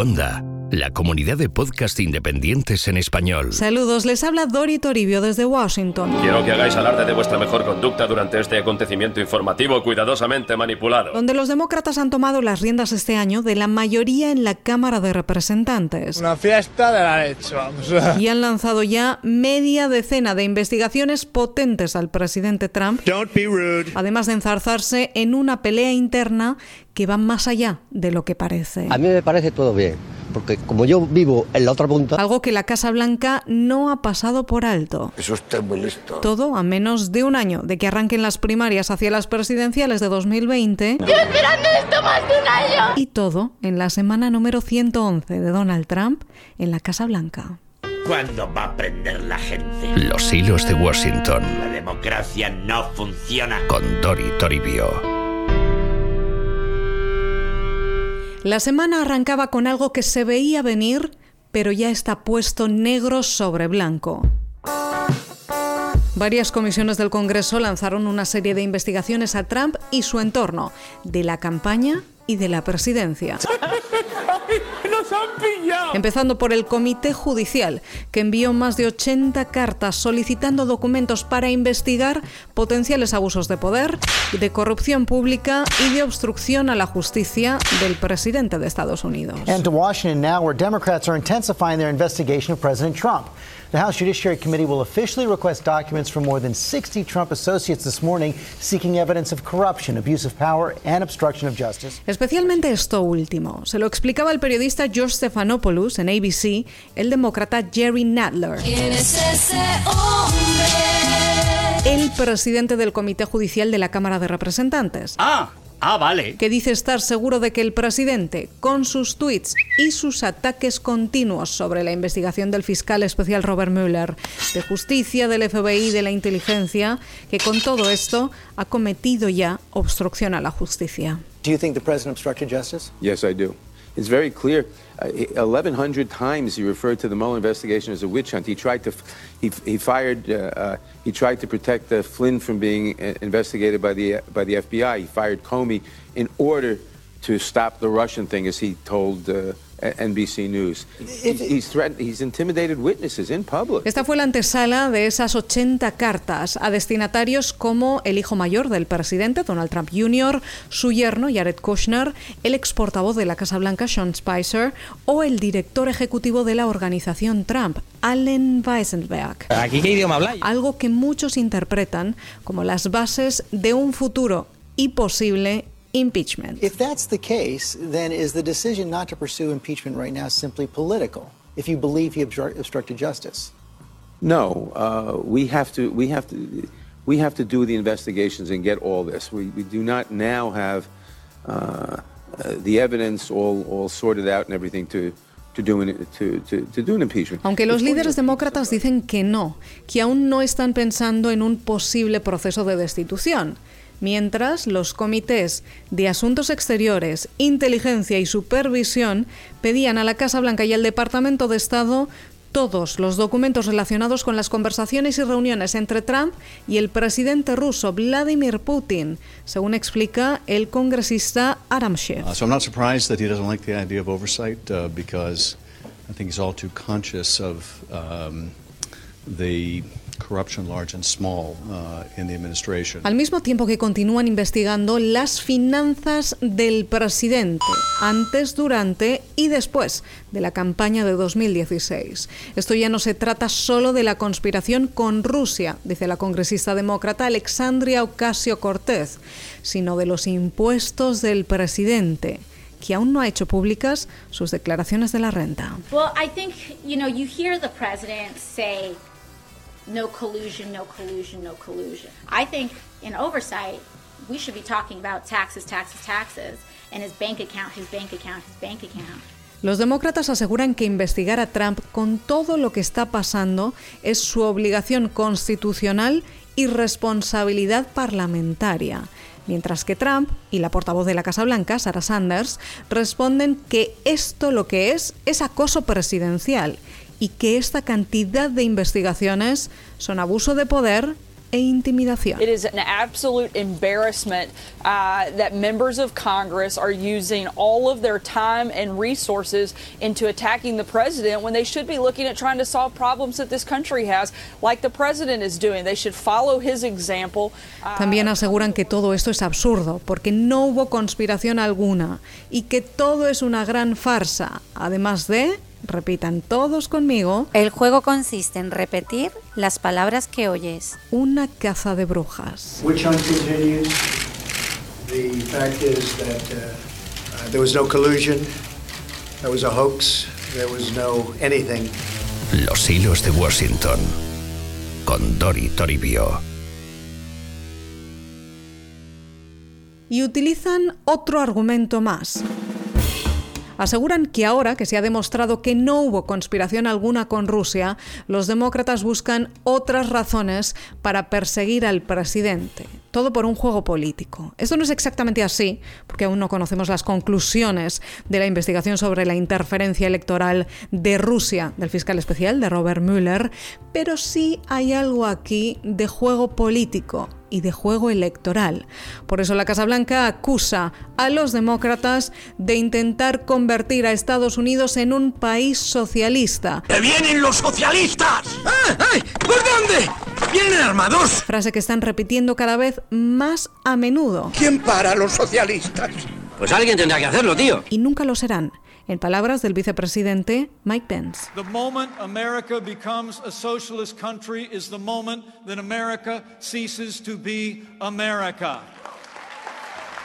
Onda, la comunidad de podcast independientes en español. Saludos, les habla Dori Toribio desde Washington. Quiero que hagáis alarde de vuestra mejor conducta durante este acontecimiento informativo cuidadosamente manipulado. Donde los demócratas han tomado las riendas este año de la mayoría en la Cámara de Representantes. Una fiesta de la leche, vamos. Y han lanzado ya media decena de investigaciones potentes al presidente Trump. Don't be rude. Además de enzarzarse en una pelea interna que va más allá de lo que parece. A mí me parece todo bien, porque como yo vivo en la otra punta, Algo que la Casa Blanca no ha pasado por alto. Eso usted muy listo. Todo a menos de un año de que arranquen las primarias hacia las presidenciales de 2020. Y todo en la semana número 111 de Donald Trump en la Casa Blanca. ¿Cuándo va a aprender la gente? Los hilos de Washington La democracia no funciona. con Dori Toribio. La semana arrancaba con algo que se veía venir, pero ya está puesto negro sobre blanco. Varias comisiones del Congreso lanzaron una serie de investigaciones a Trump y su entorno, de la campaña y de la presidencia. ¡Nos han pillado! Empezando por el Comité Judicial, que envió más de 80 cartas solicitando documentos para investigar potenciales abusos de poder, de corrupción pública y de obstrucción a la justicia del presidente de Estados Unidos. And to Washington now, where Democrats are intensifying their investigation of President Trump. The House Judiciary Committee will officially request documents from more than 60 Trump associates this morning seeking evidence of corruption, abuse of power, and obstruction of justice. Especialmente esto último. Se lo explicaba el periodista George Stephanopoulos en ABC, el demócrata Jerry Nadler. El presidente del Comité Judicial de la Cámara de Representantes. Ah, ah, vale. que dice estar seguro de que el presidente, con sus tweets y sus ataques continuos sobre la investigación del fiscal especial Robert Mueller, de justicia, del FBI, de la inteligencia, que con todo esto ha cometido ya obstrucción a la justicia. Do you think the president obstructed justice? Yes, I do. It's very clear. Uh, 1,100 times he referred to the Mueller investigation as a witch hunt. He tried to, he, he fired, uh, uh, he tried to protect uh, Flynn from being uh, investigated by the by the FBI. He fired Comey in order to stop the Russian thing, as he told uh, NBC News. He- he's threatened. He's intimidated witnesses in public. Esta fue la antesala de esas 80 cartas a destinatarios como el hijo mayor del presidente, Donald Trump Jr., su yerno, Jared Kushner, el ex portavoz de la Casa Blanca, Sean Spicer, o el director ejecutivo de la organización Trump, Allen Weisenberg. ¿Aquí qué idioma habláis? Algo que muchos interpretan como las bases de un futuro y posible impeachment. If that's the case, then is the decision not to pursue impeachment right now simply political? If you believe he obstru- obstructed justice? No, uh, we have to. We have to. We have to do the investigations and get all this. We, we do not now have uh, uh, the evidence all, all sorted out and everything to to do an, to, to, to do an impeachment. Aunque los líderes demócratas dicen que no, que aún no están pensando en un posible proceso de destitución, mientras los comités de Asuntos Exteriores, Inteligencia y Supervisión pedían a la Casa Blanca y al Departamento de Estado todos los documentos relacionados con las conversaciones y reuniones entre Trump y el presidente ruso Vladimir Putin, según explica el congresista Adam Schiff. Uh, so I'm not surprised that he doesn't like the idea of oversight uh, because I think he's all too conscious of um, corruption, large and small, uh, in the administration. Al mismo tiempo que continúan investigando las finanzas del presidente antes, durante y después de la campaña de 2016. Esto ya no se trata solo de la conspiración con Rusia, dice la congresista demócrata Alexandria Ocasio Cortez, sino de los impuestos del presidente que aún no ha hecho públicas sus declaraciones de la renta. Well, I think, you know, you hear the president say, no collusion, no collusion, no collusion. I think in oversight, we should be talking about taxes, taxes, taxes, and his bank account, his bank account, his bank account. Los demócratas aseguran que investigar a Trump con todo lo que está pasando es su obligación constitucional y responsabilidad parlamentaria, mientras que Trump y la portavoz de la Casa Blanca, Sarah Sanders, responden que esto lo que es es acoso presidencial y que esta cantidad de investigaciones son abuso de poder e intimidación. It is an absolute embarrassment uh, that members of Congress are using all of their time and resources into attacking the president when they should be looking at trying to solve problems that this country has, like the president is doing. They should follow his example. Uh, También aseguran que todo esto es absurdo, porque no hubo conspiración alguna y que todo es una gran farsa, además de Repitan todos conmigo. El juego consiste en repetir las palabras que oyes. Una caza de brujas. Witch hunt continues. The fact is that uh, uh, there was no collusion. There was a hoax. There was no anything. Los hilos de Washington. Con Dori Toribio. Y utilizan otro argumento más aseguran que ahora que se ha demostrado que no hubo conspiración alguna con Rusia, los demócratas buscan otras razones para perseguir al presidente. Todo por un juego político. Esto no es exactamente así, porque aún no conocemos las conclusiones de la investigación sobre la interferencia electoral de Rusia del fiscal especial de Robert Mueller, pero sí hay algo aquí de juego político y de juego electoral. Por eso la Casa Blanca acusa a los demócratas de intentar convertir a Estados Unidos en un país socialista. ¡Que vienen los socialistas! ¡Ah, ay! ¿Por dónde? ¡Vienen armados! Frase que están repitiendo cada vez más a menudo. ¿Quién para a los socialistas? Pues alguien tendrá que hacerlo, tío. Y nunca lo serán en palabras del vicepresidente Mike Pence. The moment America becomes a socialist country is the moment that America ceases to be America.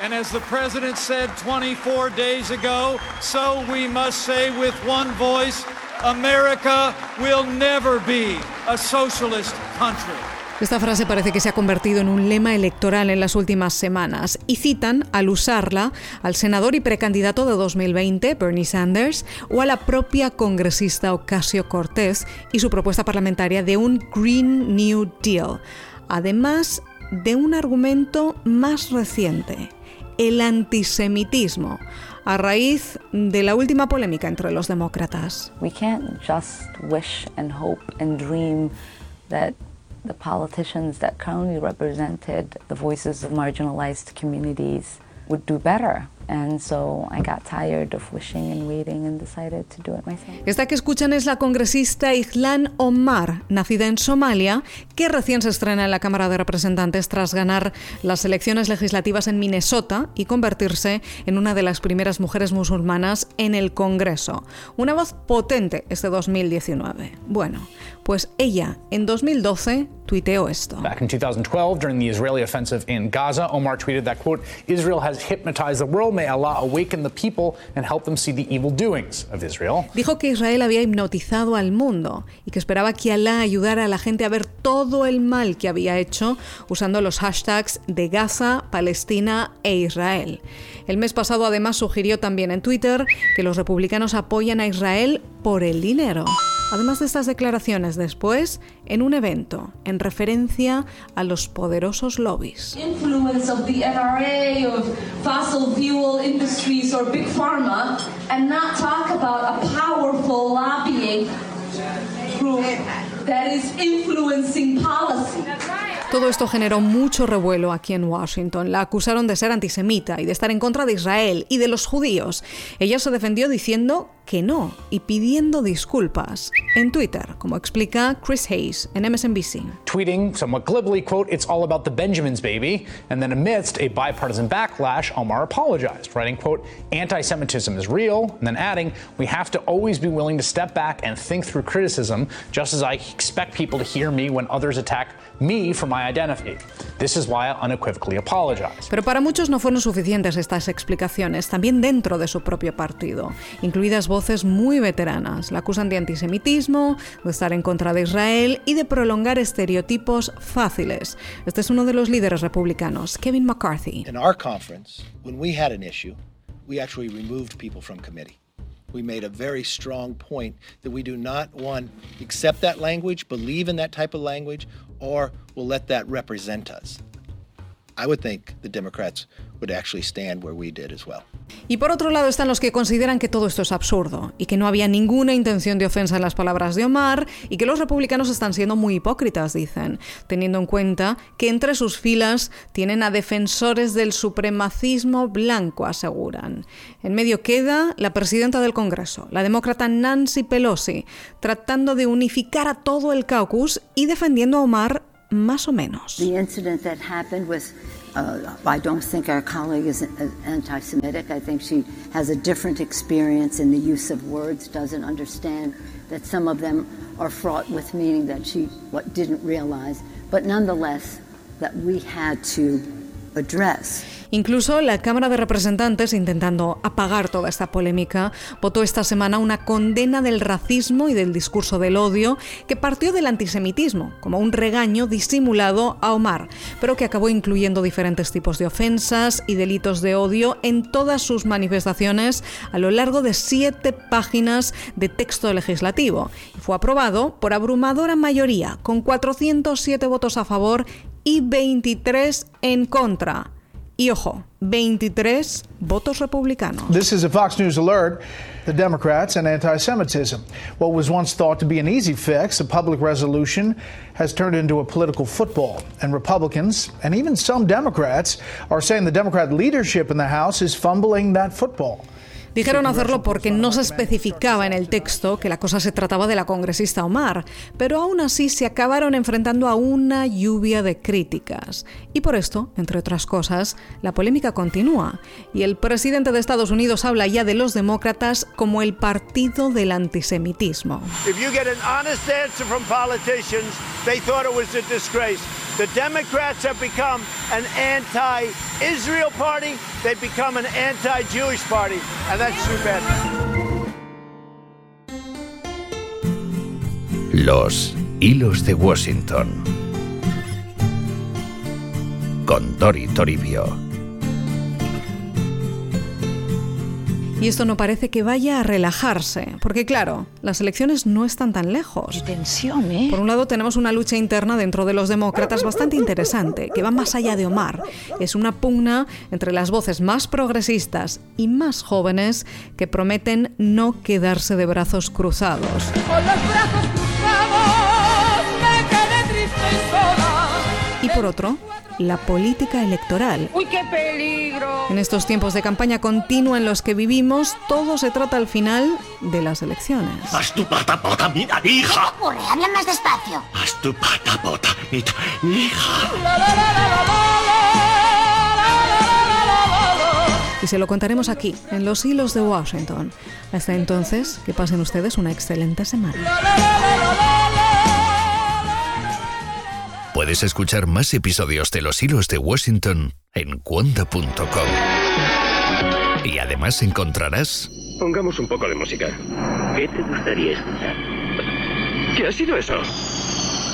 And as the president said 24 days ago, so we must say with one voice, America will never be a socialist country. Esta frase parece que se ha convertido en un lema electoral en las últimas semanas y citan, al usarla, al senador y precandidato de 2020, Bernie Sanders, o a la propia congresista Ocasio Cortez y su propuesta parlamentaria de un Green New Deal, además de un argumento más reciente, el antisemitismo, a raíz de la última polémica entre los demócratas. The politicians that currently represented the voices of marginalized communities would do better. Esta que escuchan es la congresista Ihlan Omar, nacida en Somalia, que recién se estrena en la Cámara de Representantes tras ganar las elecciones legislativas en Minnesota y convertirse en una de las primeras mujeres musulmanas en el Congreso. Una voz potente este 2019. Bueno, pues ella en 2012 tuiteó esto. Back in 2012, during the Israeli offensive in Gaza, Omar tweeted that, quote, Israel has hypnotized the world may Allah awaken the people and help them see the evil doings of Israel. Dijo que Israel había hipnotizado al mundo y que esperaba que Allah ayudara a la gente a ver todo el mal que había hecho usando los hashtags de Gaza, Palestina e Israel. El mes pasado además sugirió también en Twitter que los republicanos apoyan a Israel por el dinero. Además de estas declaraciones después, en un evento en referencia a los poderosos lobbies. Todo esto generó mucho revuelo aquí en Washington. La acusaron de ser antisemita y de estar en contra de Israel y de los judíos. Ella se defendió diciendo que no y pidiendo disculpas en Twitter, como explica Chris Hayes en MSNBC. Tweeting somewhat glibly, quote, it's all about the Benjamins, baby. And then amidst a bipartisan backlash, Omar apologized, writing, quote, anti-Semitism is real, and then adding, we have to always be willing to step back and think through criticism, just as I expect people to hear me when others attack me for my identity. This is why I unequivocally apologize. Pero para muchos no fueron suficientes estas explicaciones, también dentro de su propio partido, incluidas voces muy veteranas. La acusan de antisemitismo, de estar en contra de Israel y de prolongar estereotipos fáciles. Este es uno de los líderes republicanos, Kevin McCarthy. In our conference, when we had an issue, we actually removed people from committee. We made a very strong point that we do not one accept that language, believe in that type of language, or will let that represent us. I would think the Democrats would actually stand where we did as well. Y por otro lado están los que consideran que todo esto es absurdo y que no había ninguna intención de ofensa en las palabras de Omar y que los republicanos están siendo muy hipócritas, dicen, teniendo en cuenta que entre sus filas tienen a defensores del supremacismo blanco, aseguran. En medio queda la presidenta del Congreso, la demócrata Nancy Pelosi, tratando de unificar a todo el caucus y defendiendo a Omar más o menos. The incident that happened was, uh, I don't think our colleague is anti Semitic. I think she has a different experience in the use of words, doesn't understand that some of them are fraught with meaning that she what, didn't realize. But nonetheless, that we had to. Incluso la Cámara de Representantes, intentando apagar toda esta polémica, votó esta semana una condena del racismo y del discurso del odio que partió del antisemitismo, como un regaño disimulado a Omar, pero que acabó incluyendo diferentes tipos de ofensas y delitos de odio en todas sus manifestaciones a lo largo de siete páginas de texto legislativo. Y fue aprobado por abrumadora mayoría, con 407 votos a favor y 23 en contra. Y ojo, 23 votos republicanos. This is a Fox News alert. The Democrats and anti Semitism. What was once thought to be an easy fix, a public resolution, has turned into a political football. And Republicans, and even some Democrats, are saying the Democrat leadership in the House is fumbling that football. Dijeron hacerlo porque no se especificaba en el texto que la cosa se trataba de la congresista Omar, pero aún así se acabaron enfrentando a una lluvia de críticas. Y por esto, entre otras cosas, la polémica continúa. Y el presidente de Estados Unidos habla ya de los demócratas como el partido del antisemitismo. If. The Democrats have become an anti-Israel party. They've become an anti-Jewish party, and that's too bad. Los hilos de Washington. Con Dori Toribio. Y esto no parece que vaya a relajarse, porque claro, las elecciones no están tan lejos. tensión, ¿eh? Por un lado tenemos una lucha interna dentro de los demócratas bastante interesante, que va más allá de Omar. Es una pugna entre las voces más progresistas y más jóvenes que prometen no quedarse de brazos cruzados. Con los brazos cruzados me quedé triste y sola. Y por otro, la política electoral. ¡Uy, qué peligro! En estos tiempos de campaña continua en los que vivimos, todo se trata al final de las elecciones. Haz tu pata pota, mira, hija. ocurre? Habla más despacio. Haz tu pata pota, mira, hija. Y se lo contaremos aquí, en los hilos de Washington. Hasta entonces, que pasen ustedes una excelente semana. Puedes escuchar más episodios de Los Hilos de Washington en cuonda.com. Y además encontrarás... Pongamos un poco de música. ¿Qué te gustaría escuchar? ¿Qué ha sido eso?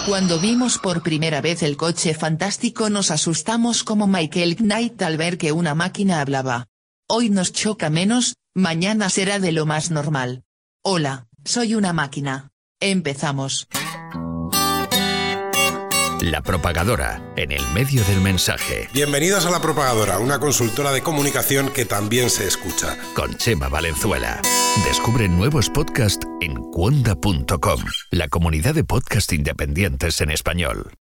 Cuando vimos por primera vez el coche fantástico nos asustamos como Michael Knight al ver que una máquina hablaba. Hoy nos choca menos, mañana será de lo más normal. Hola, soy una máquina. Empezamos. La propagadora, en el medio del mensaje. Bienvenidos a La Propagadora, una consultora de comunicación que también se escucha. Con Chema Valenzuela. Descubre nuevos podcasts en cuonda.com, la comunidad de podcast independientes en español.